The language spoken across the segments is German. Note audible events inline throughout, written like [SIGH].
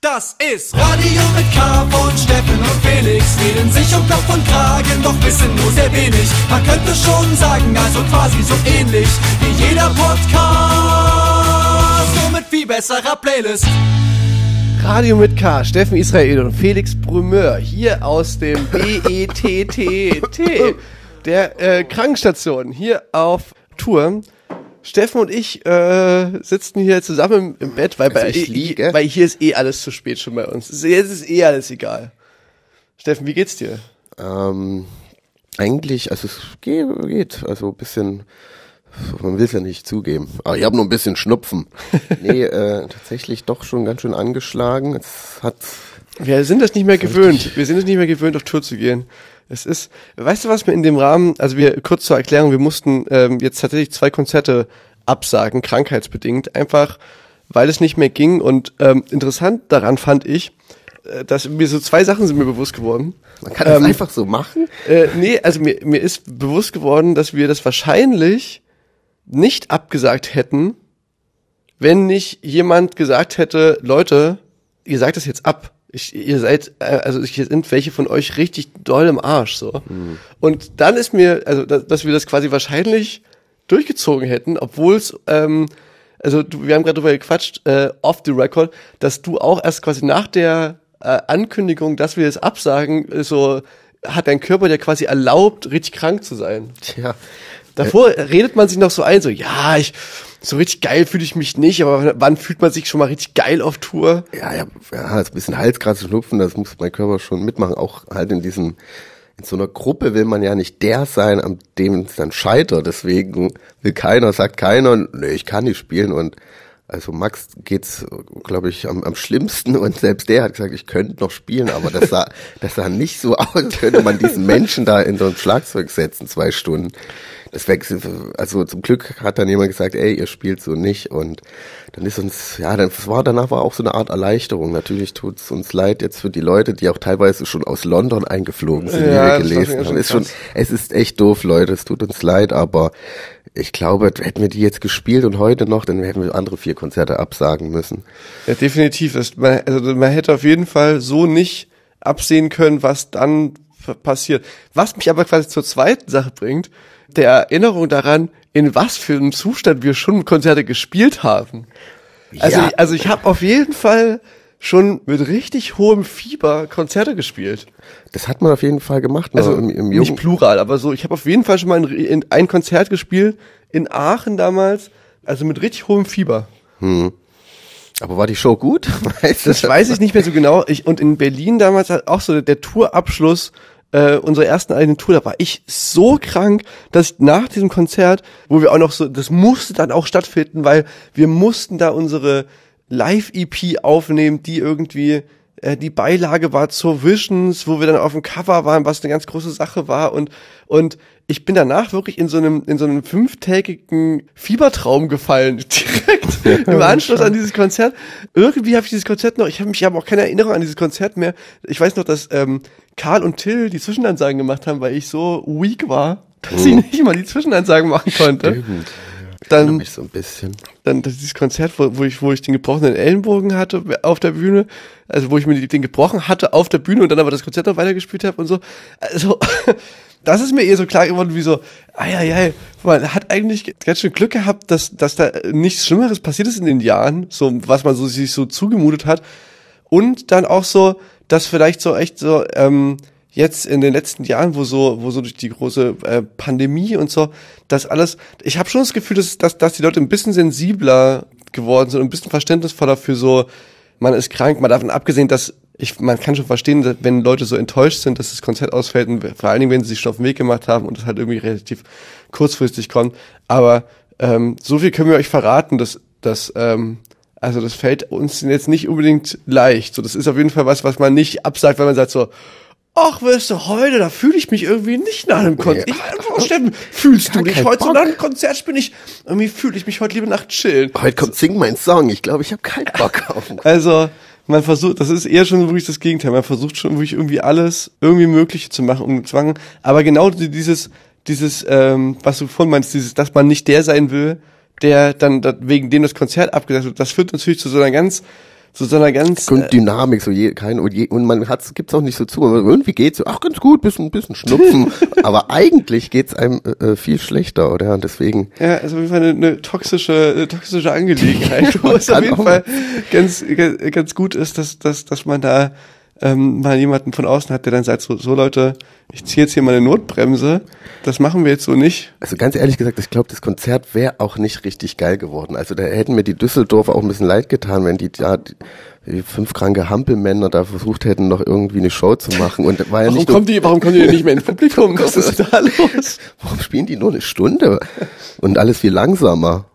Das ist Radio mit K von Steffen und Felix. Reden sich um Kopf und Kragen, doch wissen nur sehr wenig. Man könnte schon sagen, also quasi so ähnlich wie jeder Podcast. Nur mit viel besserer Playlist. Radio mit K, Steffen Israel und Felix Brumeur hier aus dem [LAUGHS] BETTT, der äh, Krankenstation, hier auf Tour. Steffen und ich äh, sitzen hier zusammen im, im Bett, weil, Also bei, ich liege. weil hier ist eh alles zu spät schon bei uns. Jetzt ist eh alles egal. Steffen, wie geht's dir? Ähm, eigentlich, also es geht, geht also ein bisschen, man will es ja nicht zugeben, aber ich habe nur ein bisschen Schnupfen. [LAUGHS] nee, äh, tatsächlich doch schon ganz schön angeschlagen. Es hat, Wir sind das nicht mehr gewöhnt. Wir sind es nicht mehr gewöhnt, auf Tour zu gehen. Es ist, weißt du was mir in dem Rahmen, also wir, kurz zur Erklärung, wir mussten ähm, jetzt tatsächlich zwei Konzerte absagen, krankheitsbedingt, einfach weil es nicht mehr ging. Und ähm, interessant daran fand ich, äh, dass mir so zwei Sachen sind mir bewusst geworden. man kann das Ähm, einfach so machen. Äh, nee, also mir, mir ist bewusst geworden, dass wir das wahrscheinlich nicht abgesagt hätten, wenn nicht jemand gesagt hätte, Leute, ihr sagt das jetzt ab. Ich, ihr seid, äh, also ich sind welche von euch richtig doll im Arsch so. Und dann ist mir, also dass, dass wir das quasi wahrscheinlich durchgezogen hätten, obwohl es, ähm, also du, wir haben gerade drüber gequatscht, äh, off the record, dass du auch erst quasi nach der äh, Ankündigung, dass wir es absagen, äh, so hat dein Körper dir quasi erlaubt, richtig krank zu sein. Tja, Davor redet man sich noch so ein, so, ja, ich, so richtig geil fühle ich mich nicht, aber wann fühlt man sich schon mal richtig geil auf Tour? ja, ja, ja, ist ein bisschen Halskratzen, Schnupfen, das muss mein Körper schon mitmachen, auch halt in diesem, in so einer Gruppe will man ja nicht der sein, an dem es dann scheitert, deswegen will keiner, sagt keiner, nee, ich kann nicht spielen und also Max geht's, glaube ich, am, am schlimmsten und selbst der hat gesagt, ich könnte noch spielen, aber das sah, [LAUGHS] das sah nicht so aus, als könnte man diesen Menschen da in so ein Schlagzeug setzen, zwei Stunden. Das wechselt, also zum Glück hat dann jemand gesagt, ey, ihr spielt so nicht und dann ist uns, ja, dann, das war danach war auch so eine Art Erleichterung. Natürlich tut's uns leid jetzt für die Leute, die auch teilweise schon aus London eingeflogen sind, Ja, das wir gelesen haben. Ist schon, es ist echt doof, Leute, es tut uns leid, aber ich glaube, hätten wir die jetzt gespielt und heute noch, dann hätten wir andere vier Konzerte absagen müssen. Ja, definitiv. Das, man, also man hätte auf jeden Fall so nicht absehen können, was dann passiert. Was mich aber quasi zur zweiten Sache bringt, der Erinnerung daran, in was für einem Zustand wir schon Konzerte gespielt haben. Also, Ja. ich, also ich habe auf jeden Fall schon mit richtig hohem Fieber Konzerte gespielt. Das hat man auf jeden Fall gemacht, Also im, im nicht plural, aber so, ich habe auf jeden Fall schon mal in, in ein Konzert gespielt, in Aachen damals, also mit richtig hohem Fieber. Aber war die Show gut? [LAUGHS] Weißt du? Das weiß ich nicht mehr so genau. Ich, und in Berlin damals halt auch so der Tourabschluss äh, unserer ersten eigenen Tour, da war ich so krank, dass ich nach diesem Konzert, wo wir auch noch so, das musste dann auch stattfinden, weil wir mussten da unsere Live-EP aufnehmen, die irgendwie äh, die Beilage war zur Visions, wo wir dann auf dem Cover waren, was eine ganz große Sache war und und ich bin danach wirklich in so einem in so einem fünftägigen Fiebertraum gefallen [LAUGHS] direkt im Anschluss an dieses Konzert. Irgendwie habe ich dieses Konzert noch, ich habe mich aber auch keine Erinnerung an dieses Konzert mehr. Ich weiß noch, dass ähm, Karl und Till die Zwischenansagen gemacht haben, weil ich so weak war, dass ich nicht mal die Zwischenansagen machen konnte. Stimmt. Ich Dann mich so ein bisschen. dann dieses Konzert, wo, wo ich wo ich den gebrochenen Ellenbogen hatte auf der Bühne, also wo ich mir den gebrochen hatte auf der Bühne und dann aber das Konzert noch weitergespielt habe und so. Also [LAUGHS] das ist mir eher so klar geworden, wie so, ei, man hat eigentlich ganz schön Glück gehabt, dass dass da nichts Schlimmeres passiert ist in den Jahren, so was man so sich so zugemutet hat. Und dann auch so, dass vielleicht so echt so ähm, jetzt in den letzten Jahren, wo so, wo so durch die große äh, Pandemie und so, das alles, ich habe schon das Gefühl, dass, dass, dass die Leute ein bisschen sensibler geworden sind und ein bisschen verständnisvoller für so, man ist krank, mal davon abgesehen, dass ich, man kann schon verstehen, dass, wenn Leute so enttäuscht sind, dass das Konzert ausfällt und vor allen Dingen, wenn sie sich schon auf den Weg gemacht haben und es halt irgendwie relativ kurzfristig kommt. Aber ähm, so viel können wir euch verraten, dass, dass ähm, also das fällt uns jetzt nicht unbedingt leicht. So, das ist auf jeden Fall was, was man nicht absagt, wenn man sagt so, ach, weißt du, heute, da fühle ich mich irgendwie nicht nach einem Konzert. Nee. Ich, oh, Steffen, fühlst du dich heute so Bock. nach einem Konzert? Bin ich, irgendwie fühle ich mich heute lieber nach chillen. Heute kommt Sing mein Song. Ich glaube, ich habe keinen [LAUGHS] Bock auf. Also, man versucht, das ist eher schon wirklich das Gegenteil. Man versucht schon wirklich irgendwie alles irgendwie Mögliche zu machen, um Zwang. Aber genau dieses, dieses, ähm, was du vorhin meinst, dieses, dass man nicht der sein will, der dann da, wegen dem das Konzert abgesagt wird, das führt natürlich zu so einer ganz so so einer ganz Und Dynamik, so je, kein, und, je, und man hat's, gibt's auch nicht so zu, aber irgendwie geht's ach ganz gut, bisschen, bisschen Schnupfen, [LAUGHS] aber eigentlich geht's einem äh, viel schlechter, oder? Und deswegen, Ja, also auf jeden Fall eine, eine toxische, eine toxische Angelegenheit, [LAUGHS] wo es auf jeden Fall ganz, ganz, ganz gut ist, dass, dass, dass man da ähm, mal jemanden von außen hat, der dann sagt, so, so Leute, ich ziehe jetzt hier mal eine Notbremse, das machen wir jetzt so nicht. also ganz ehrlich gesagt, ich glaube, das Konzert wäre auch nicht richtig geil geworden. Also da hätten mir die Düsseldorfer auch ein bisschen leid getan, wenn die da die, fünf kranke Hampelmänner da versucht hätten, noch irgendwie eine Show zu machen. Und war ja Warum nicht kommt die, warum kommen die denn nicht mehr ins Publikum? Was ist da los? [LAUGHS] warum spielen die nur eine Stunde? Und alles viel langsamer.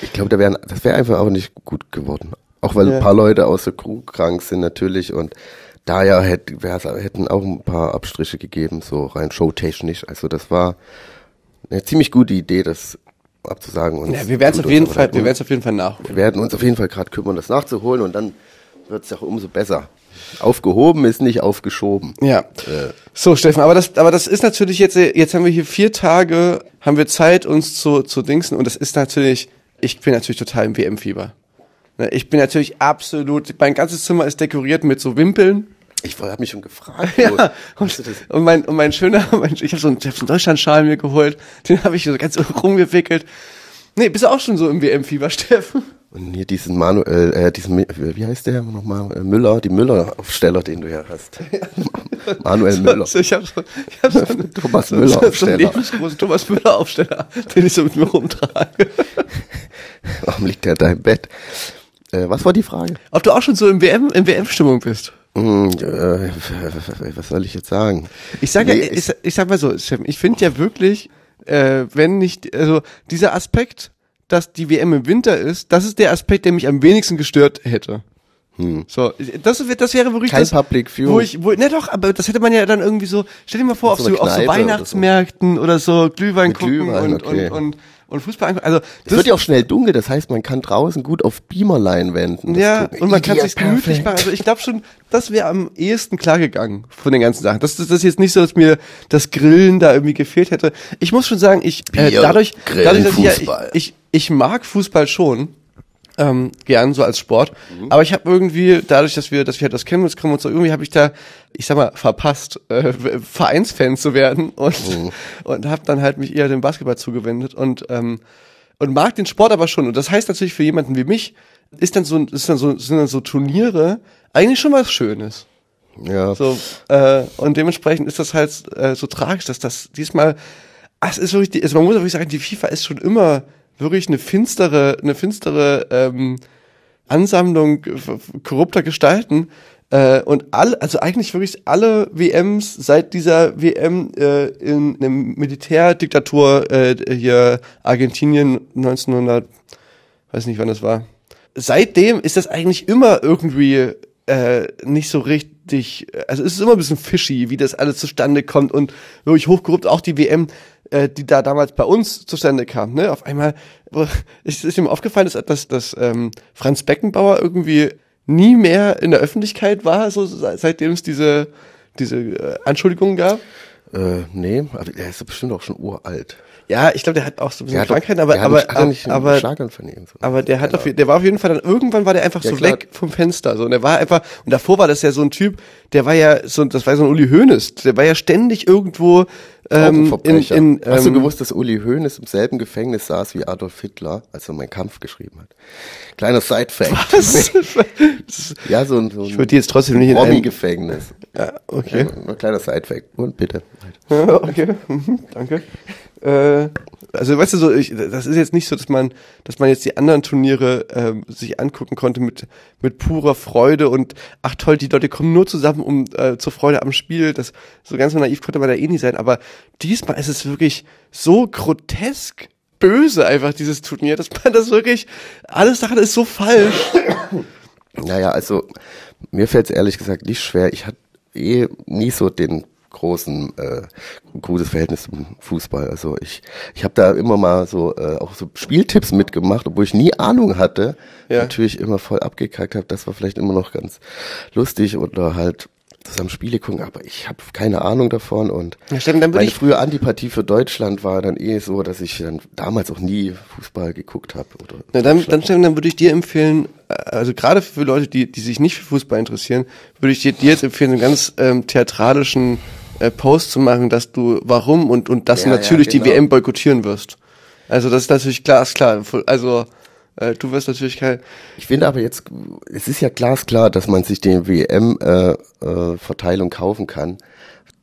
Ich glaube, da wären, das wäre einfach auch nicht gut geworden. Auch weil Ja. ein paar Leute aus der Crew krank sind natürlich und daher hätte, hätten auch ein paar Abstriche gegeben, so rein showtechnisch. Also das war eine ziemlich gute Idee, das abzusagen. Und Ja, wir werden es auf jeden Fall, wir werden es auf jeden Fall nachholen. wir werden uns auf jeden Fall gerade kümmern, das nachzuholen und dann wird es auch umso besser. Aufgehoben ist nicht aufgeschoben. Ja. Äh. So, Steffen, aber das, aber das ist natürlich jetzt, jetzt haben wir hier vier Tage, haben wir Zeit, uns zu, zu dingsen und das ist natürlich, ich bin natürlich total im WM-Fieber. Ne, Ich bin natürlich absolut, mein ganzes Zimmer ist dekoriert mit so Wimpeln. Ich habe mich schon gefragt. [LAUGHS] Ja, und, und mein, und mein schöner, [LAUGHS] mein, ich habe so einen, hab so einen Deutschlandschal mir geholt, den habe ich so ganz [LAUGHS] rumgewickelt. Nee, bist du auch schon so im WM-Fieber, Steffen? Und hier diesen Manuel, äh, diesen, wie heißt der nochmal? Äh, Müller, die Müller-Aufsteller, den du ja hast. Manuel Müller. So, ich habe so, ich hab so einen Thomas so, Müller so, so einen Thomas Müller Aufsteller, den ich so mit mir rumtrage. Warum liegt der da im Bett? Äh, was war die Frage? Ob du auch schon so im WM, in WM-Stimmung bist? Hm, äh, [LAUGHS] was soll ich jetzt sagen? Ich sage, Nee, ja, ich, ich sag mal so, ich finde ja wirklich, äh, wenn nicht, also dieser Aspekt, dass die WM im Winter ist, das ist der Aspekt, der mich am wenigsten gestört hätte. So, das, das wäre wirklich Kein das, Public View. wo ich, wo, ne doch, aber das hätte man ja dann irgendwie so, stell dir mal vor, auf so auf so Kneipe oder so. Weihnachtsmärkten oder so, Glühwein Mit gucken Glühwein, und, okay. und, und, und Fußball angucken. Also, Es wird ja auch schnell dunkel, das heißt, man kann draußen gut auf Beamerleinwänden. Ja, gucken. und man kann sich gemütlich machen. Also ich glaube schon, das wäre am ehesten klar gegangen von den ganzen Sachen. Das, das ist jetzt nicht so, dass mir das Grillen da irgendwie gefehlt hätte. Ich muss schon sagen, ich äh, Bier, dadurch, Grillen, dadurch, dass ich, ja, ich, ich, ich mag Fußball schon. Ähm, gern so als Sport, Mhm. aber ich habe irgendwie dadurch, dass wir, dass wir halt aus Chemnitz kommen und so irgendwie habe ich da, ich sag mal, verpasst, äh, Vereinsfan zu werden und Mhm. und habe dann halt mich eher dem Basketball zugewendet und ähm, und mag den Sport aber schon. Und das heißt natürlich für jemanden wie mich, ist dann so, ist dann so, sind dann so Turniere eigentlich schon was Schönes. Ja. So, äh, und dementsprechend ist das halt äh, so tragisch, dass das diesmal, ah, es ist wirklich, die, also man muss wirklich sagen, die FIFA ist schon immer wirklich eine finstere, eine finstere ähm, Ansammlung korrupter Gestalten. Äh, und alle, also eigentlich wirklich alle WMs seit dieser WM äh, in einem Militärdiktatur äh, hier Argentinien 1900, weiß nicht wann das war. Seitdem ist das eigentlich immer irgendwie äh, nicht so richtig, also es ist immer ein bisschen fishy, wie das alles zustande kommt und wirklich hochkorrupt, auch die WM, äh, die da damals bei uns zustande kam, ne? Auf einmal ist, ist ihm aufgefallen, dass, dass, dass ähm, Franz Beckenbauer irgendwie nie mehr in der Öffentlichkeit war, so se- seitdem es diese, diese äh, Anschuldigungen gab. Äh, nee, aber der ist bestimmt auch schon uralt. Ja, ich glaube, der hat auch so ein bisschen Krankheiten, aber, aber, er aber, sollen. aber der hat auf, jeden- der war auf jeden Fall dann, irgendwann war der einfach so weg vom Fenster, so, und der war einfach, und davor war das ja so ein Typ, der war ja so, das war so ein Uli Hoeneß, der war ja ständig irgendwo, ähm, in, in, ähm, Hast du gewusst, dass Uli Hoeneß im selben Gefängnis saß wie Adolf Hitler, als er meinen Kampf geschrieben hat? Kleiner Side-Fact. [LAUGHS] was? Ja, so ein, so Ich würde jetzt trotzdem nicht in einen, Promi-Gefängnis. ja, okay. Ja, ein kleiner Side-Fact. Und bitte. Ja, [LAUGHS] okay, mhm, danke. Äh, also weißt du so, ich, das ist jetzt nicht so, dass man, dass man jetzt die anderen Turniere ähm, sich angucken konnte mit mit purer Freude und ach toll, die Leute kommen nur zusammen um äh, zur Freude am Spiel. Das so ganz naiv konnte man da eh nicht sein. Aber diesmal ist es wirklich so grotesk böse einfach dieses Turnier, dass man das wirklich alles daran ist so falsch. Naja, also mir fällt es ehrlich gesagt nicht schwer. Ich hatte eh nie so den großen äh, gutes Verhältnis zum Fußball. Also ich ich habe da immer mal so äh, auch so Spieltipps mitgemacht, obwohl ich nie Ahnung hatte. Ja. Natürlich immer voll abgekackt habe. Das war vielleicht immer noch ganz lustig oder halt zusammen Spiele gucken, aber ich habe keine Ahnung davon und Ja, würde meine ich- frühe Antipathie für Deutschland war dann eh so, dass ich dann damals auch nie Fußball geguckt habe oder Na, dann, dann, Steffen, dann würde ich dir empfehlen, also gerade für Leute, die, die sich nicht für Fußball interessieren, würde ich dir, dir jetzt empfehlen, einen ganz ähm, theatralischen äh, Post zu machen, dass du warum und, und dass Ja, du natürlich ja, genau. die WM boykottieren wirst. Also das ist natürlich glasklar. Also äh, du wirst natürlich kein. Ich finde aber jetzt, es ist ja glasklar, dass man sich den WM-Verteilung äh, Verteilung kaufen kann.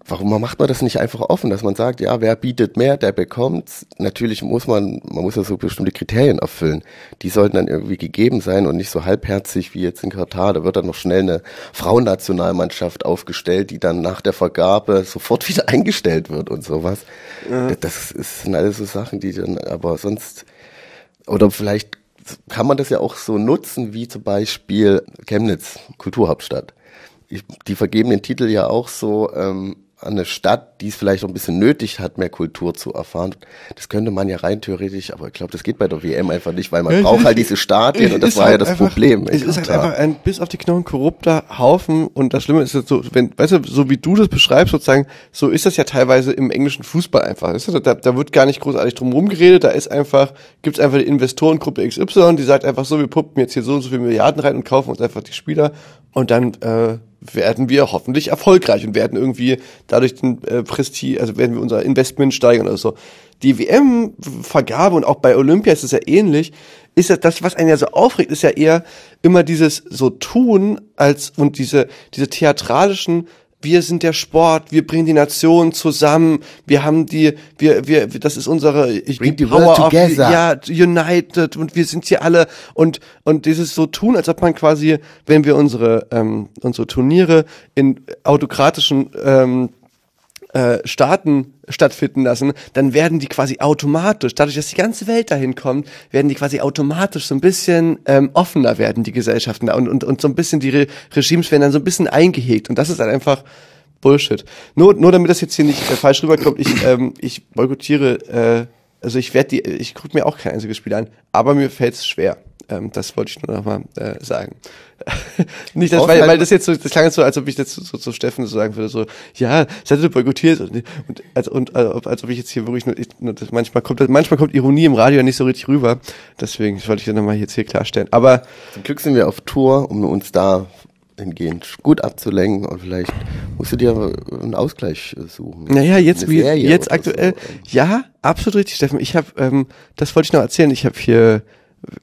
Warum macht man das nicht einfach offen, dass man sagt, ja, wer bietet mehr, der bekommt's. Natürlich muss man, man muss ja so bestimmte Kriterien erfüllen. Die sollten dann irgendwie gegeben sein und nicht so halbherzig wie jetzt in Katar. Da wird dann noch schnell eine Frauennationalmannschaft aufgestellt, die dann nach der Vergabe sofort [LAUGHS] wieder eingestellt wird und sowas. Das, ist, sind alles so Sachen, die dann, aber sonst, oder vielleicht kann man das ja auch so nutzen, wie zum Beispiel Chemnitz, Kulturhauptstadt. Ich, die vergeben den Titel ja auch so ähm, eine Stadt, die es vielleicht noch ein bisschen nötig hat, mehr Kultur zu erfahren. Das könnte man ja rein theoretisch, aber ich glaube, das geht bei der WM einfach nicht, weil man Ja, braucht halt diese Stadien und das war ja halt das einfach- Problem. Es ist halt einfach ein bis auf die Knochen korrupter Haufen und das Schlimme ist jetzt so, wenn, weißt du, so wie du das beschreibst, sozusagen, so ist das ja teilweise im englischen Fußball einfach. Weißt du, da, da wird gar nicht großartig drum rumgeredet, da ist einfach, gibt's einfach die Investorengruppe XY, die sagt einfach so, wir pumpen jetzt hier so und so viele Milliarden rein und kaufen uns einfach die Spieler und dann äh, werden wir hoffentlich erfolgreich und werden irgendwie dadurch den äh, Prestige, also werden wir unser Investment steigern oder so. Die WM-Vergabe und auch bei Olympia ist es ja ähnlich, ist ja das, was einen ja so aufregt, ist ja eher immer dieses so tun als und diese diese theatralischen wir sind der Sport, wir bringen die Nation zusammen, wir haben die, wir, wir, das ist unsere ich, Bring die world of ja, united und wir sind hier alle und und dieses so tun, als ob man quasi, wenn wir unsere ähm, unsere Turniere in autokratischen ähm, äh, Staaten stattfinden lassen, dann werden die quasi automatisch, dadurch, dass die ganze Welt dahin kommt, werden die quasi automatisch so ein bisschen ähm, offener werden, die Gesellschaften da und, und, und so ein bisschen die Re Regimes werden dann so ein bisschen eingehegt und das ist halt einfach Bullshit. Nur, nur damit das jetzt hier nicht äh, falsch rüberkommt, ich, ähm, ich boykottiere, äh, also ich werde die, ich gucke mir auch kein einziges Spiel an, aber mir fällt es schwer. Ähm, das wollte ich nur noch mal äh, sagen. [LAUGHS] Nicht, dass, weil, halt- weil das jetzt so, das klang jetzt so, als ob ich jetzt so, so, so Steffen so sagen würde, so, ja, das hätte du boykottiert und, und, als, und als, ob- als ob ich jetzt hier wirklich nur, ich, nur das, manchmal kommt, manchmal kommt Ironie im Radio ja nicht so richtig rüber. Deswegen wollte ich das nochmal jetzt hier klarstellen. Aber Zum Glück sind wir auf Tour, um uns da hingehend gut abzulenken und vielleicht musst du dir einen Ausgleich suchen. Naja, jetzt wie jetzt aktuell. so. Ja, absolut richtig, Steffen. Ich habe, ähm, das wollte ich noch erzählen. Ich habe hier,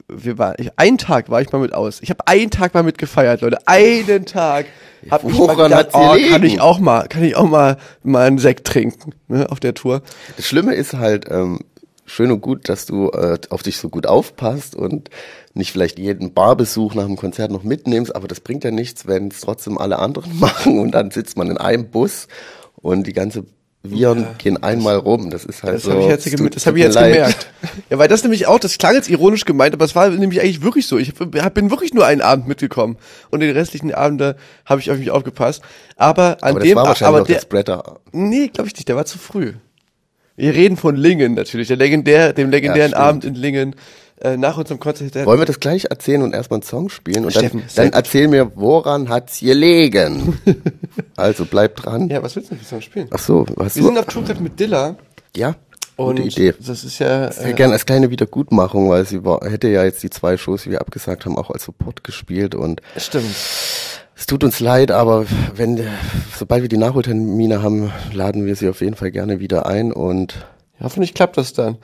wir waren, ich, einen Tag war ich mal mit aus. Ich habe einen Tag mal mit gefeiert, Leute. Einen Tag. Hab ich mal gedacht, oh, kann ich auch mal, kann ich auch mal mal einen Sekt trinken ne, auf der Tour. Das Schlimme ist halt, ähm, schön und gut, dass du äh, auf dich so gut aufpasst und nicht vielleicht jeden Barbesuch nach dem Konzert noch mitnimmst, aber das bringt ja nichts, wenn es trotzdem alle anderen [LAUGHS] machen und dann sitzt man in einem Bus und die ganze Viren gehen einmal rum. Das ist halt Das so. habe ich jetzt, tut- das tut hab ich jetzt leid. gemerkt. [LAUGHS] Ja, weil das nämlich auch, das klang jetzt ironisch gemeint, aber es war nämlich eigentlich wirklich so. Ich hab, bin wirklich nur einen Abend mitgekommen und den restlichen Abende habe ich auf mich aufgepasst. Aber an Aber das dem, war wahrscheinlich aber der, der Spreader. Nee, glaube ich nicht, der war zu früh. Wir reden von Lingen natürlich, der legendär, dem legendären stimmt. Abend in Lingen. Äh, nach unserem Konzert. Wollen wir das gleich erzählen und erstmal einen Song spielen? Und Steffen, dann, dann erzähl mir, woran hat's gelegen? [LAUGHS] also bleib dran. ja, was willst du denn für Song spielen? Ach so, was Wir sind auf Tour gerade mit Dilla Ja, und gute Idee. das ist ja, Sehr äh, gerne als kleine Wiedergutmachung, weil sie war, hätte ja jetzt die zwei Shows, die wir abgesagt haben, auch als Support gespielt und stimmt. es tut uns leid, aber wenn, sobald wir die Nachholtermine haben, laden wir sie auf jeden Fall gerne wieder ein und Ja, hoffentlich klappt das dann.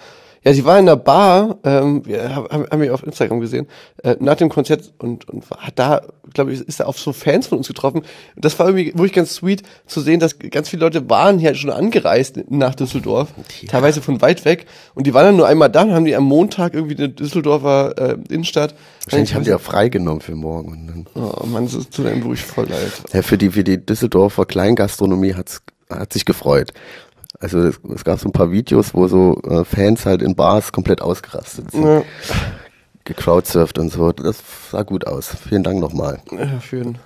Ja, sie war in der Bar, ähm, wir haben, haben wir auf Instagram gesehen, äh, nach dem Konzert und, und hat da, glaube ich, ist da auf so Fans von uns getroffen. Und das war irgendwie wirklich ganz sweet zu sehen, dass ganz viele Leute waren hier schon angereist nach Düsseldorf, teilweise von weit weg. Und die waren dann nur einmal da und haben die am Montag irgendwie eine Düsseldorfer äh, Innenstadt. wahrscheinlich haben die auch freigenommen für morgen. Und dann, Oh Mann, das tut einem wirklich voll leid. ja, für die, für die Düsseldorfer Kleingastronomie hat's, hat sich gefreut. Also es, es gab so ein paar Videos, wo so äh, Fans halt in Bars komplett ausgerastet sind, Ja, gecrowdsurft und so. Das sah gut aus. Vielen Dank nochmal. ja, den,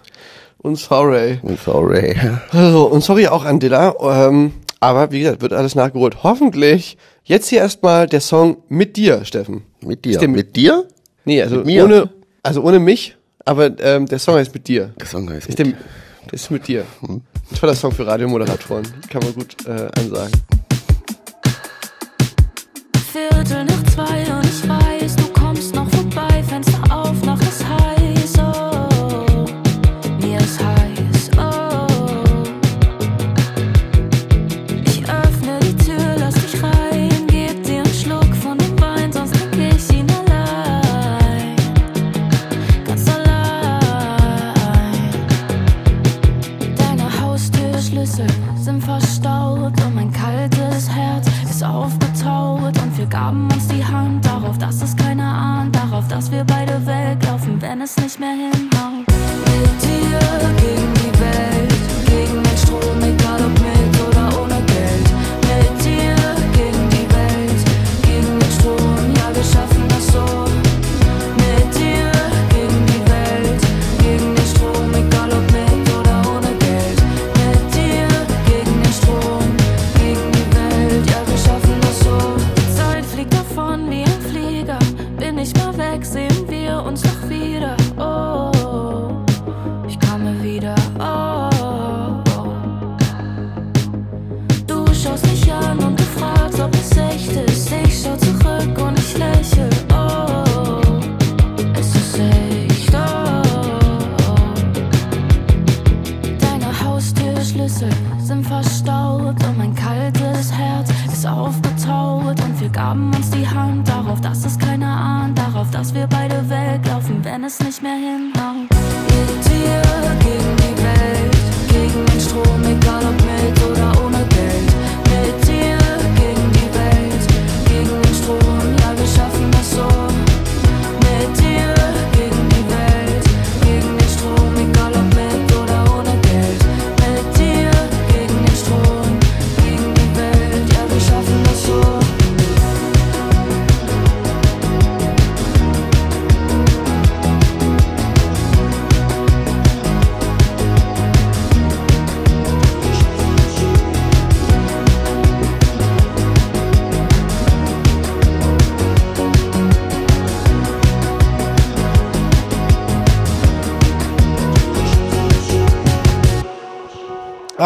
und sorry. Sorry. Also, und sorry auch an Dilla, ähm, aber wie gesagt, wird alles nachgeholt. Hoffentlich. Jetzt hier erstmal der Song mit dir, Steffen. Mit dir. der Mit dir? Nee, also Mit mir? ohne, also ohne mich, aber ähm, der Song heißt mit dir. Der Song heißt Ist mit der ist mit dir. Toller Song für Radiomoderatoren. Kann man gut äh, ansagen. Viertel nach zwei und ich weiß,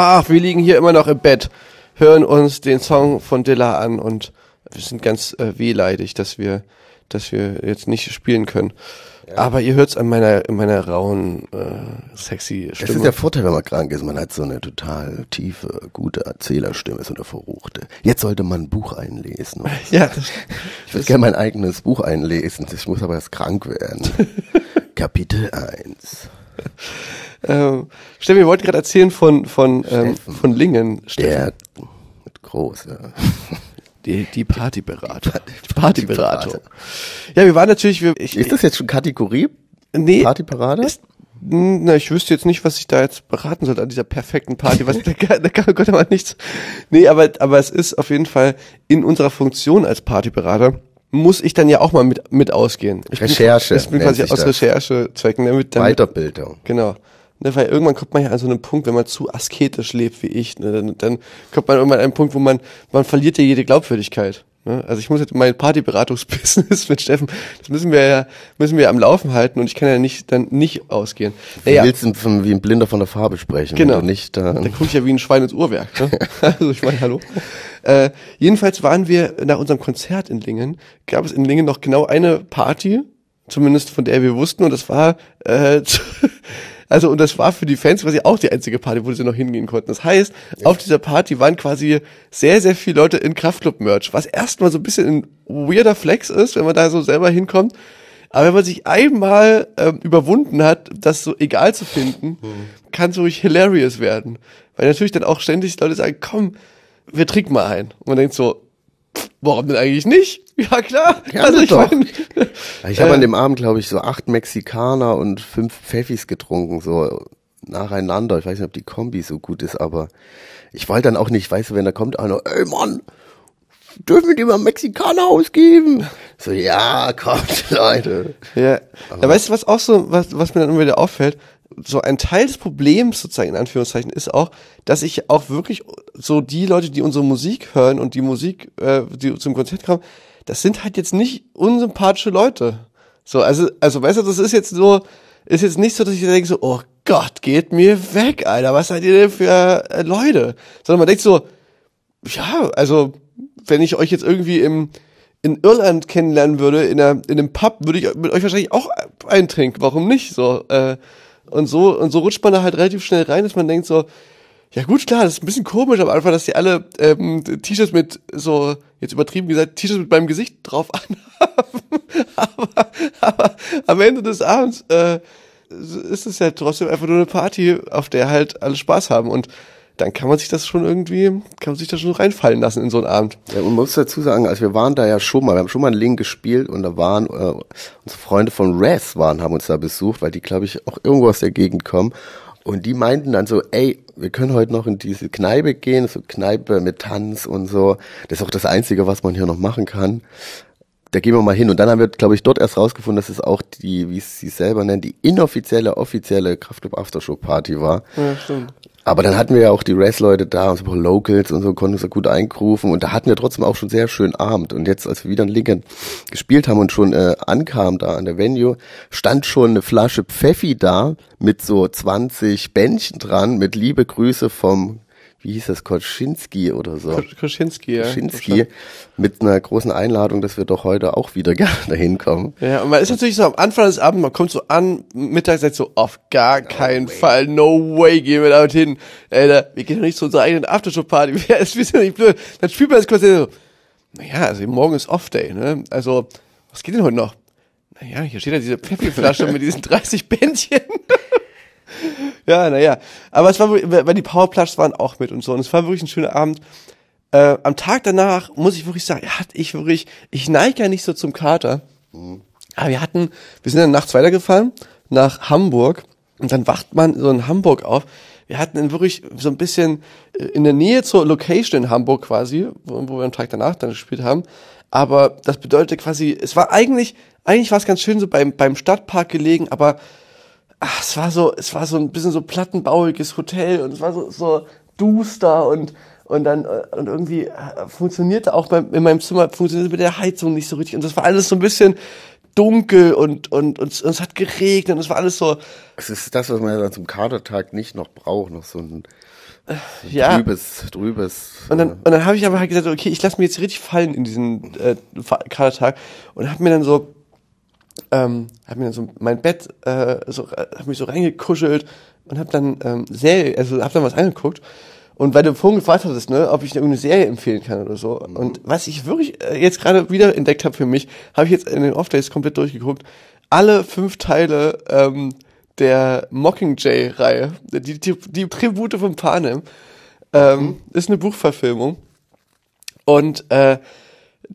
Ach, wir liegen hier immer noch im Bett, hören uns den Song von Dilla an und wir sind ganz äh, wehleidig, dass wir, dass wir jetzt nicht spielen können. Aber ihr hört's an meiner, in meiner rauen, äh, sexy Das ist Stimme. der Vorteil, wenn man krank ist. Man hat so eine total tiefe, gute Erzählerstimme, so eine verruchte. Jetzt sollte man ein Buch einlesen. [LAUGHS] ja, das, Ich würde gerne mein eigenes Buch einlesen. Ich muss aber erst krank werden. [LAUGHS] Kapitel 1. [LAUGHS] ähm, Steffi, wir wollten gerade erzählen von, von, ähm, Steffen. von Lingen. Steffen. Der mit groß, ja. [LAUGHS] Die, die Partyberater. Die Partyberatung. Ja, wir waren natürlich, wir, ich, Ist das jetzt schon Kategorie? nee, Partyparade? Ist, Hm, na, ich wüsste jetzt nicht, was ich da jetzt beraten sollte an dieser perfekten Party. Was, [LAUGHS] da, kann- da kann Gott aber nichts. Nee, aber, aber es ist auf jeden Fall in unserer Funktion als Partyberater muss ich dann ja auch mal mit, mit ausgehen. Ich Recherche Bin, ich bin quasi aus das. Recherchezwecken damit, damit Weiterbildung. Genau. Ne, weil irgendwann kommt man ja an so einen Punkt, wenn man zu asketisch lebt wie ich, ne, dann, dann kommt man irgendwann an einen Punkt, wo man, man verliert ja jede Glaubwürdigkeit. Ne? Also ich muss jetzt mein Partyberatungsbusiness [LAUGHS] mit Steffen, das müssen wir ja, müssen wir am Laufen halten und ich kann ja nicht, dann nicht ausgehen. Du Naja, willst von, wie ein Blinder von der Farbe sprechen. Genau. Du nicht da, da gucke ich ja wie ein Schwein ins Uhrwerk. Ne? [LAUGHS] Also ich meine, hallo. Äh, jedenfalls waren wir nach unserem Konzert in Lingen, gab es in Lingen noch genau eine Party, zumindest von der wir wussten, und das war äh, [LAUGHS] also und das war für die Fans quasi auch die einzige Party, wo sie noch hingehen konnten. Das heißt, auf dieser Party waren quasi sehr, sehr viele Leute in Kraftclub-Merch, was erstmal so ein bisschen ein weirder Flex ist, wenn man da so selber hinkommt. Aber wenn man sich einmal ähm, überwunden hat, das so egal zu finden, kann so ruhig hilarious werden. Weil natürlich dann auch ständig Leute sagen, komm, wir trinken mal ein. Und man denkt so, pff, warum denn eigentlich nicht? Ja klar. Gerne also ich doch. mein, Ich habe Äh. an dem Abend, glaube ich, so acht Mexikaner und fünf Pfeffis getrunken, so nacheinander. Ich weiß nicht, ob die Kombi so gut ist, aber ich wollte dann auch nicht, weißt du, wenn da kommt einer, ey Mann, dürfen wir dir mal Mexikaner ausgeben? So, ja, kommt, [LAUGHS] Leute. Ja. ja, weißt du, was auch so, was, was mir dann immer wieder auffällt? So ein Teil des Problems sozusagen in Anführungszeichen ist auch, dass ich auch wirklich so die Leute, die unsere Musik hören und die Musik, äh, die zum Konzert kommen, das sind halt jetzt nicht unsympathische Leute. So, also, also weißt du, das ist jetzt so, ist jetzt nicht so, dass ich denke so, oh Gott, geht mir weg, Alter, was seid ihr denn für äh, Leute? Sondern man denkt so, ja, also wenn ich euch jetzt irgendwie im in Irland kennenlernen würde, in, einer, in einem Pub, würde ich mit euch wahrscheinlich auch eintrinken. Warum nicht? So, äh, und so, und so rutscht man da halt relativ schnell rein, dass man denkt so, ja gut, klar, das ist ein bisschen komisch am Anfang, dass die alle ähm, T-Shirts mit so, jetzt übertrieben gesagt, T-Shirts mit meinem Gesicht drauf [LAUGHS] anhaben. aber, aber am Ende des Abends äh, ist es ja trotzdem einfach nur eine Party, auf der halt alle Spaß haben. Und dann kann man sich das schon irgendwie, kann man sich das schon reinfallen lassen in so einen Abend. Ja, und man muss dazu sagen, also wir waren da ja schon mal, wir haben schon mal einen Link gespielt und da waren äh, unsere Freunde von Res waren, haben uns da besucht, weil die, glaube ich, auch irgendwo aus der Gegend kommen. Und die meinten dann so, ey, wir können heute noch in diese Kneipe gehen, so Kneipe mit Tanz und so. Das ist auch das Einzige, was man hier noch machen kann. Da gehen wir mal hin. Und dann haben wir, glaube ich, dort erst rausgefunden, dass es auch die, wie sie selber nennen, die inoffizielle, offizielle Kraftclub Aftershow Party war. Ja, stimmt. Aber dann hatten wir ja auch die Res-Leute da und so Locals und so, konnten uns da gut eingerufen und da hatten wir trotzdem auch schon sehr schönen Abend. Und jetzt, als wir wieder in Lincoln gespielt haben und schon äh, ankamen da an der Venue, stand schon eine Flasche Pfeffi da mit so 20 Bändchen dran, mit liebe Grüße vom, wie hieß das, Koczynski oder so. Koschinski, ja. Koczynski, mit einer großen Einladung, dass wir doch heute auch wieder [LAUGHS] gerne dahin kommen. Ja, und man ist natürlich so am Anfang des Abends, man kommt so an, mittags sagt so, auf gar keinen Fall, no way, gehen wir da hin. Alter, wir gehen doch nicht zu unserer eigenen Aftershow-Party, [LAUGHS] wir sind doch nicht blöd. Dann spielt man das Konzert so, naja, also morgen ist Off-Day, ne? Also, was geht denn heute noch? Naja, hier steht ja diese Pfeffi-Flasche [LAUGHS] mit diesen 30 Bändchen. [LAUGHS] ja, naja. Aber es war, weil die Powerplugs waren auch mit und so. Und es war wirklich ein schöner Abend. Äh, am Tag danach muss ich wirklich sagen, hatte ich wirklich, ich neige ja nicht so zum Kater. Aber wir hatten, wir sind dann nachts weitergefahren nach Hamburg und dann wacht man so in Hamburg auf. Wir hatten dann wirklich so ein bisschen äh, in der Nähe zur Location in Hamburg quasi, wo, wo wir am Tag danach dann gespielt haben. Aber das bedeutet quasi, es war eigentlich, eigentlich war es ganz schön so beim, beim Stadtpark gelegen, aber ach, es war so, es war so ein bisschen so plattenbauiges Hotel und es war so, so duster und und dann äh, und irgendwie äh, funktionierte auch beim, in meinem Zimmer funktionierte mit der Heizung nicht so richtig und das war alles so ein bisschen dunkel und und, und, und es hat geregnet und es war alles so Es ist das, was man ja dann zum Katertag nicht noch braucht, noch so ein ja. Trübes, trübes. Und dann, und dann habe ich aber halt gesagt, okay, ich lasse mir jetzt richtig fallen in diesen äh, Kadertag und habe mir dann so, ähm, habe mir dann so mein Bett, äh, so, äh, habe mich so reingekuschelt und habe dann ähm, Serie, also habe dann was angeguckt. Und weil du vorhin gefragt hattest, ne, ob ich irgendeine Serie empfehlen kann oder so. Und was ich wirklich äh, jetzt gerade wieder entdeckt habe für mich, habe ich jetzt in den Off-Days komplett durchgeguckt. Alle fünf Teile ähm, der Mockingjay-Reihe, die, die, die Tribute von Panem, ähm, ist eine Buchverfilmung. Und äh,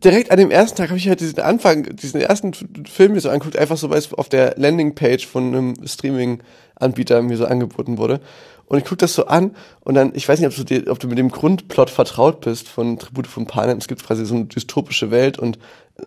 direkt an dem ersten Tag habe ich halt diesen Anfang, diesen ersten Film mir so anguckt, einfach so, weil es auf der Landingpage von einem Streaming-Anbieter mir so angeboten wurde. Und ich gucke das so an und dann, ich weiß nicht, ob du, dir, ob du mit dem Grundplot vertraut bist von Tribute von Panem. Es gibt quasi so eine dystopische Welt und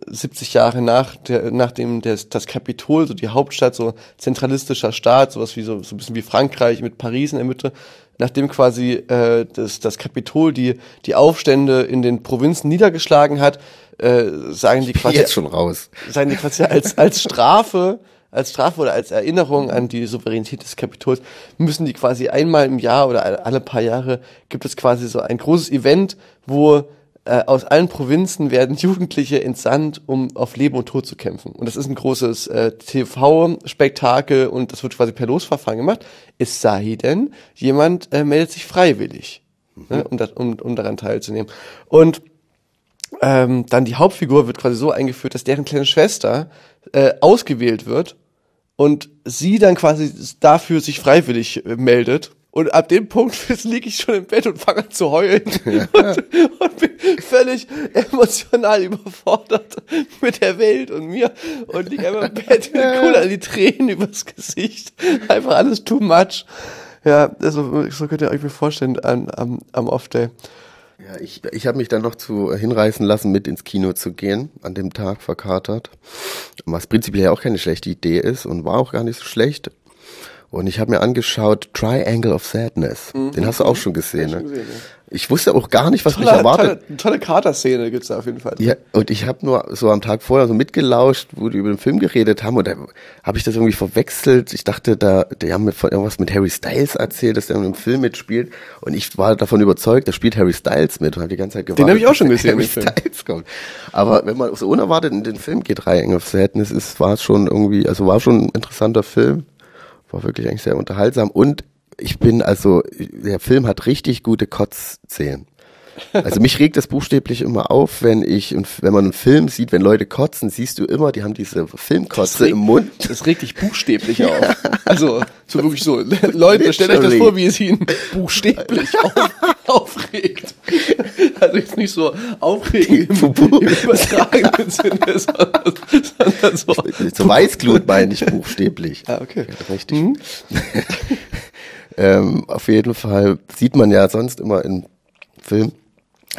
70 Jahre nach der, nachdem das, das Kapitol, so die Hauptstadt, so zentralistischer Staat, sowas wie so, so ein bisschen wie Frankreich mit Paris in der Mitte, nachdem quasi äh, das, das Kapitol die, die Aufstände in den Provinzen niedergeschlagen hat, äh, sagen die quasi Jetzt schon raus. sagen die quasi als, als Strafe, als Strafe oder als Erinnerung an die Souveränität des Kapitols, müssen die quasi einmal im Jahr oder alle paar Jahre gibt es quasi so ein großes Event, wo äh, aus allen Provinzen werden [LAUGHS] Jugendliche entsandt, um auf Leben und Tod zu kämpfen. Und das ist ein großes äh, TV-Spektakel und das wird quasi per Losverfahren gemacht. Es sei denn, jemand äh, meldet sich freiwillig, ne, um, das, um, um daran teilzunehmen. Und ähm, dann die Hauptfigur wird quasi so eingeführt, dass deren kleine Schwester äh, ausgewählt wird und sie dann quasi dafür sich freiwillig äh, meldet. Und ab dem Punkt [LAUGHS] liege ich schon im Bett und fange an zu heulen [LAUGHS] und, und bin völlig emotional überfordert mit der Welt und mir und liege einfach im Bett [LAUGHS] mit Cola die Tränen übers Gesicht. Einfach alles too much. Ja, also so könnt ihr euch mir vorstellen am, am, am Off-Day. Ja, ich, ich habe mich dann noch zu hinreißen lassen, mit ins Kino zu gehen, an dem Tag verkatert. Was prinzipiell ja auch keine schlechte Idee ist und war auch gar nicht so schlecht. Und ich habe mir angeschaut Triangle of Sadness. Den hast du auch schon gesehen, ne? gesehen, ja. Ich wusste auch gar nicht, was mich Tolle, erwartet. tolle, tolle Kater-Szene gibt's da auf jeden Fall. Ja, und ich habe nur so am Tag vorher so mitgelauscht, wo die über den Film geredet haben und da habe ich das irgendwie verwechselt. Ich dachte, da die haben mir von irgendwas mit Harry Styles erzählt, dass der in einem Film mitspielt und ich war davon überzeugt, da spielt Harry Styles mit und habe die ganze Zeit gewartet. hab ich auch schon gesehen, Harry den. Styles kommt. Aber wenn man so unerwartet in den Film geht, Triangle of Sadness, ist war es schon irgendwie, also war schon ein interessanter Film, war wirklich eigentlich sehr unterhaltsam und ich bin also, der Film hat richtig gute Kotzszenen. Also mich regt das buchstäblich immer auf, wenn ich, wenn man einen Film sieht, wenn Leute kotzen, siehst du immer, die haben diese Filmkotze regt- im Mund. Das regt dich buchstäblich auf. [LAUGHS] Also, so wirklich so. Leute, stellt euch das vor, wie es ihn buchstäblich auf, aufregt. Also jetzt nicht so aufregen im, im übertragenen Sinne, [LAUGHS] sondern, sondern so. So Weißglut meine ich buchstäblich. Ah, okay. Ja, richtig. [LAUGHS] ähm, auf jeden Fall sieht man ja sonst immer in Filmen,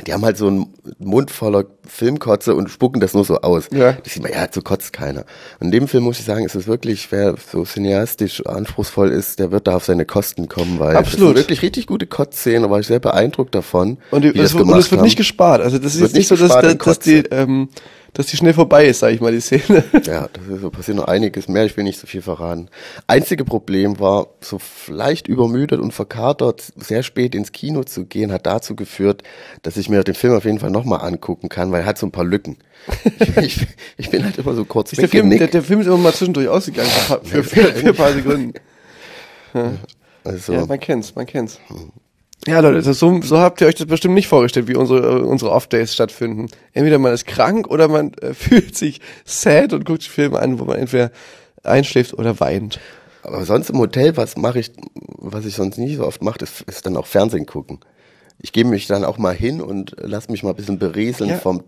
die haben halt so einen Mund voller Filmkotze und spucken das nur so aus. Ja. Das sieht man, ja, so kotzt keiner. Und in dem Film muss ich sagen, ist es wirklich, wer so cineastisch anspruchsvoll ist, der wird da auf seine Kosten kommen, weil Absolut. das sind wirklich richtig gute Kotzszenen, da war ich sehr beeindruckt davon, Und, die, wie das, das und gemacht es wird haben. nicht gespart. Also das ist nicht so, dass, dass die, ähm, dass die schnell vorbei ist, sage ich mal, die Szene. [LAUGHS] Ja, das ist so passiert noch einiges mehr, ich will nicht so viel verraten. Einzige Problem war, so leicht übermüdet und verkatert, sehr spät ins Kino zu gehen, hat dazu geführt, dass ich mir den Film auf jeden Fall nochmal angucken kann, weil er hat so ein paar Lücken. [LAUGHS] ich, ich bin halt immer so kurz Der Film, der, der Film ist immer mal zwischendurch ausgegangen, für, für, für, für ein paar Sekunden. Also, Ja, man kennt's, man kennt's. Ja, Leute, das, so, so habt ihr euch das bestimmt nicht vorgestellt, wie unsere, äh, unsere Off-Days stattfinden. Entweder man ist krank oder man äh, [LAUGHS] fühlt sich sad und guckt Filme an, wo man entweder einschläft oder weint. aber sonst im Hotel, was mache ich, was ich sonst nicht so oft mache, ist, ist dann auch Fernsehen gucken. Ich gebe mich dann auch mal hin und lass mich mal ein bisschen berieseln Ja. vom,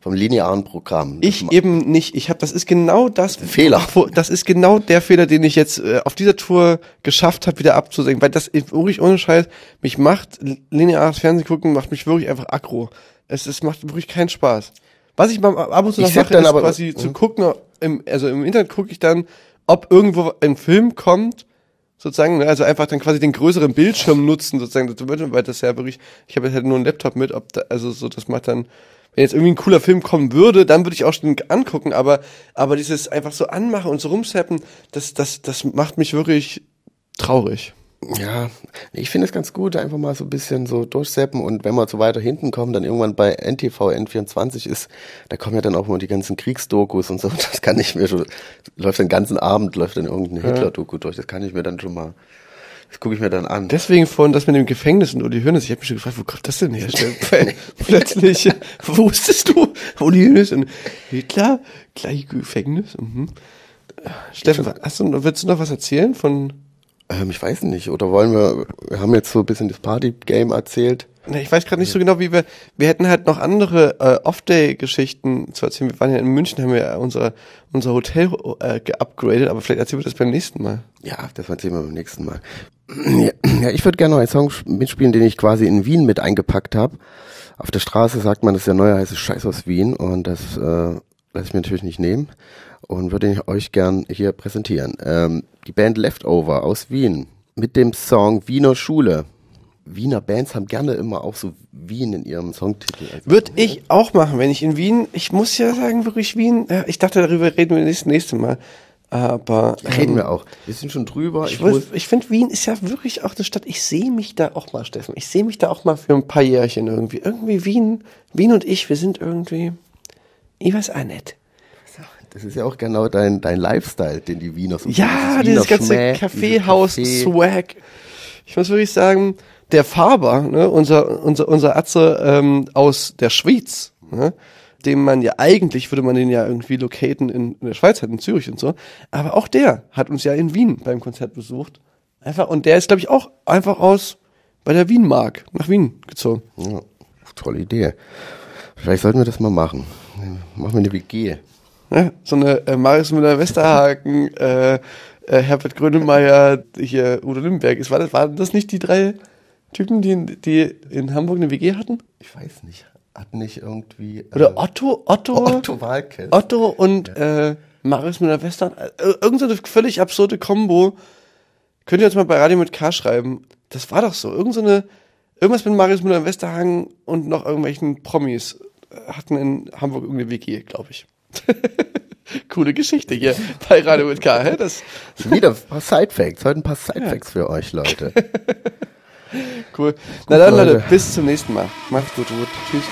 vom linearen Programm. Das Ich eben nicht. Ich habe, das ist genau das Fehler. wo- Das ist genau der Fehler, den ich jetzt äh, auf dieser Tour geschafft habe, wieder abzusenken, weil das wirklich ohne Scheiß mich macht lineares Fernsehen gucken macht mich wirklich einfach aggro. Es, es macht wirklich keinen Spaß. Was ich mal ab und zu noch mache, dann ist aber- quasi zu gucken, im, also im Internet gucke ich dann, ob irgendwo ein Film kommt, sozusagen, ne, also einfach dann quasi den größeren Bildschirm nutzen, sozusagen, weil das ja wirklich, ich habe jetzt halt nur einen Laptop mit, ob da, also so, das macht dann, wenn jetzt irgendwie ein cooler Film kommen würde, dann würde ich auch schon angucken, aber, aber dieses einfach so anmachen und so rumsappen, das, das, das macht mich wirklich traurig. Ja, ich finde es ganz gut, einfach mal so ein bisschen so durchseppen und wenn wir so weiter hinten kommen, dann irgendwann bei NTV N24 ist, da kommen ja dann auch immer die ganzen Kriegsdokus und so, [LAUGHS] das kann ich mir schon, läuft den ganzen Abend, läuft dann irgendein Hitler-Doku durch, das kann ich mir dann schon mal, das gucke ich mir dann an. Deswegen vorhin das mit dem Gefängnis und Uli Hoeneß. Ich habe mich schon gefragt, wo kommt das denn her? [LAUGHS] Plötzlich wusstest du, Uli Hoeneß und Hitler, gleich Gefängnis. Mhm. Steffen, hast du, willst du noch was erzählen von Ähm, ich weiß nicht, oder wollen wir, wir haben jetzt so ein bisschen das Party-Game erzählt. Na, ich weiß gerade nicht so genau, wie wir. Wir hätten halt noch andere äh, Off-Day-Geschichten zu erzählen. Wir waren ja in München, haben wir unser, unser Hotel äh, geupgradet, aber vielleicht erzählen wir das beim nächsten Mal. Ja, das erzählen wir beim nächsten Mal. Ja, ja, ich würde gerne noch einen Song mitspielen, den ich quasi in Wien mit eingepackt habe. Auf der Straße sagt man, das ist der neue heiße Scheiß aus Wien und das äh, lasse ich mir natürlich nicht nehmen und würde ich euch gern hier präsentieren. Ähm, die Band Leftover aus Wien mit dem Song Wiener Schule. Wiener Bands haben gerne immer auch so Wien in ihrem Songtitel. Also, Würde ich auch machen, wenn ich in Wien, ich muss ja sagen, wirklich Wien, ich dachte, darüber reden wir das nächste Mal. Aber reden ähm, wir auch. Wir sind schon drüber. Ich, Ich ich finde, Wien ist ja wirklich auch eine Stadt. Ich sehe mich da auch mal, Steffen. Ich sehe mich da auch mal für ein paar Jährchen irgendwie. Irgendwie Wien, Wien und ich, wir sind irgendwie, ich weiß auch nicht. Das ist ja auch genau dein, dein Lifestyle, den die Wiener so Ja, Wiener dieses ganze Schmäh, Kaffeehaus, dieses Kaffee. Swag. Ich muss wirklich sagen, der Faber, ne, unser, unser, unser Atze ähm, aus der Schweiz, ne, dem man ja eigentlich, würde man den ja irgendwie locaten in, in der Schweiz, halt in Zürich und so, aber auch der hat uns ja in Wien beim Konzert besucht. Einfach, und der ist, glaube ich, auch einfach aus bei der Wien-Mark nach Wien gezogen. Ja, tolle Idee. Vielleicht sollten wir das mal machen. Machen wir eine WG. Ja, so eine äh, Marius Müller-Westerhaken, äh, äh, Herbert Grönemeyer, hier Udo Limberg. Ist, war, das, waren das nicht die drei Typen, die, die in Hamburg eine WG hatten? Ich weiß nicht. Hat nicht irgendwie. Oder äh, Otto, Otto, Otto Walkes. Otto und äh, Marius Müller-Western. Äh, irgend so eine völlig absurde Kombo. Könnt ihr uns mal bei Radio mit K schreiben? Das war doch so. Irgend so eine, irgendwas mit Marius Müller-Westerhagen und noch irgendwelchen Promis äh, hatten in Hamburg irgendeine WG, glaube ich. [LAUGHS] Coole Geschichte hier bei Radio mit K. Hä? Das Wieder ein paar Sidefacts. Heute ein paar Sidefacts für euch, Leute. [LAUGHS] cool. Na dann, Leute, Leute. bis zum nächsten Mal. Macht's gut, gut. Tschüss.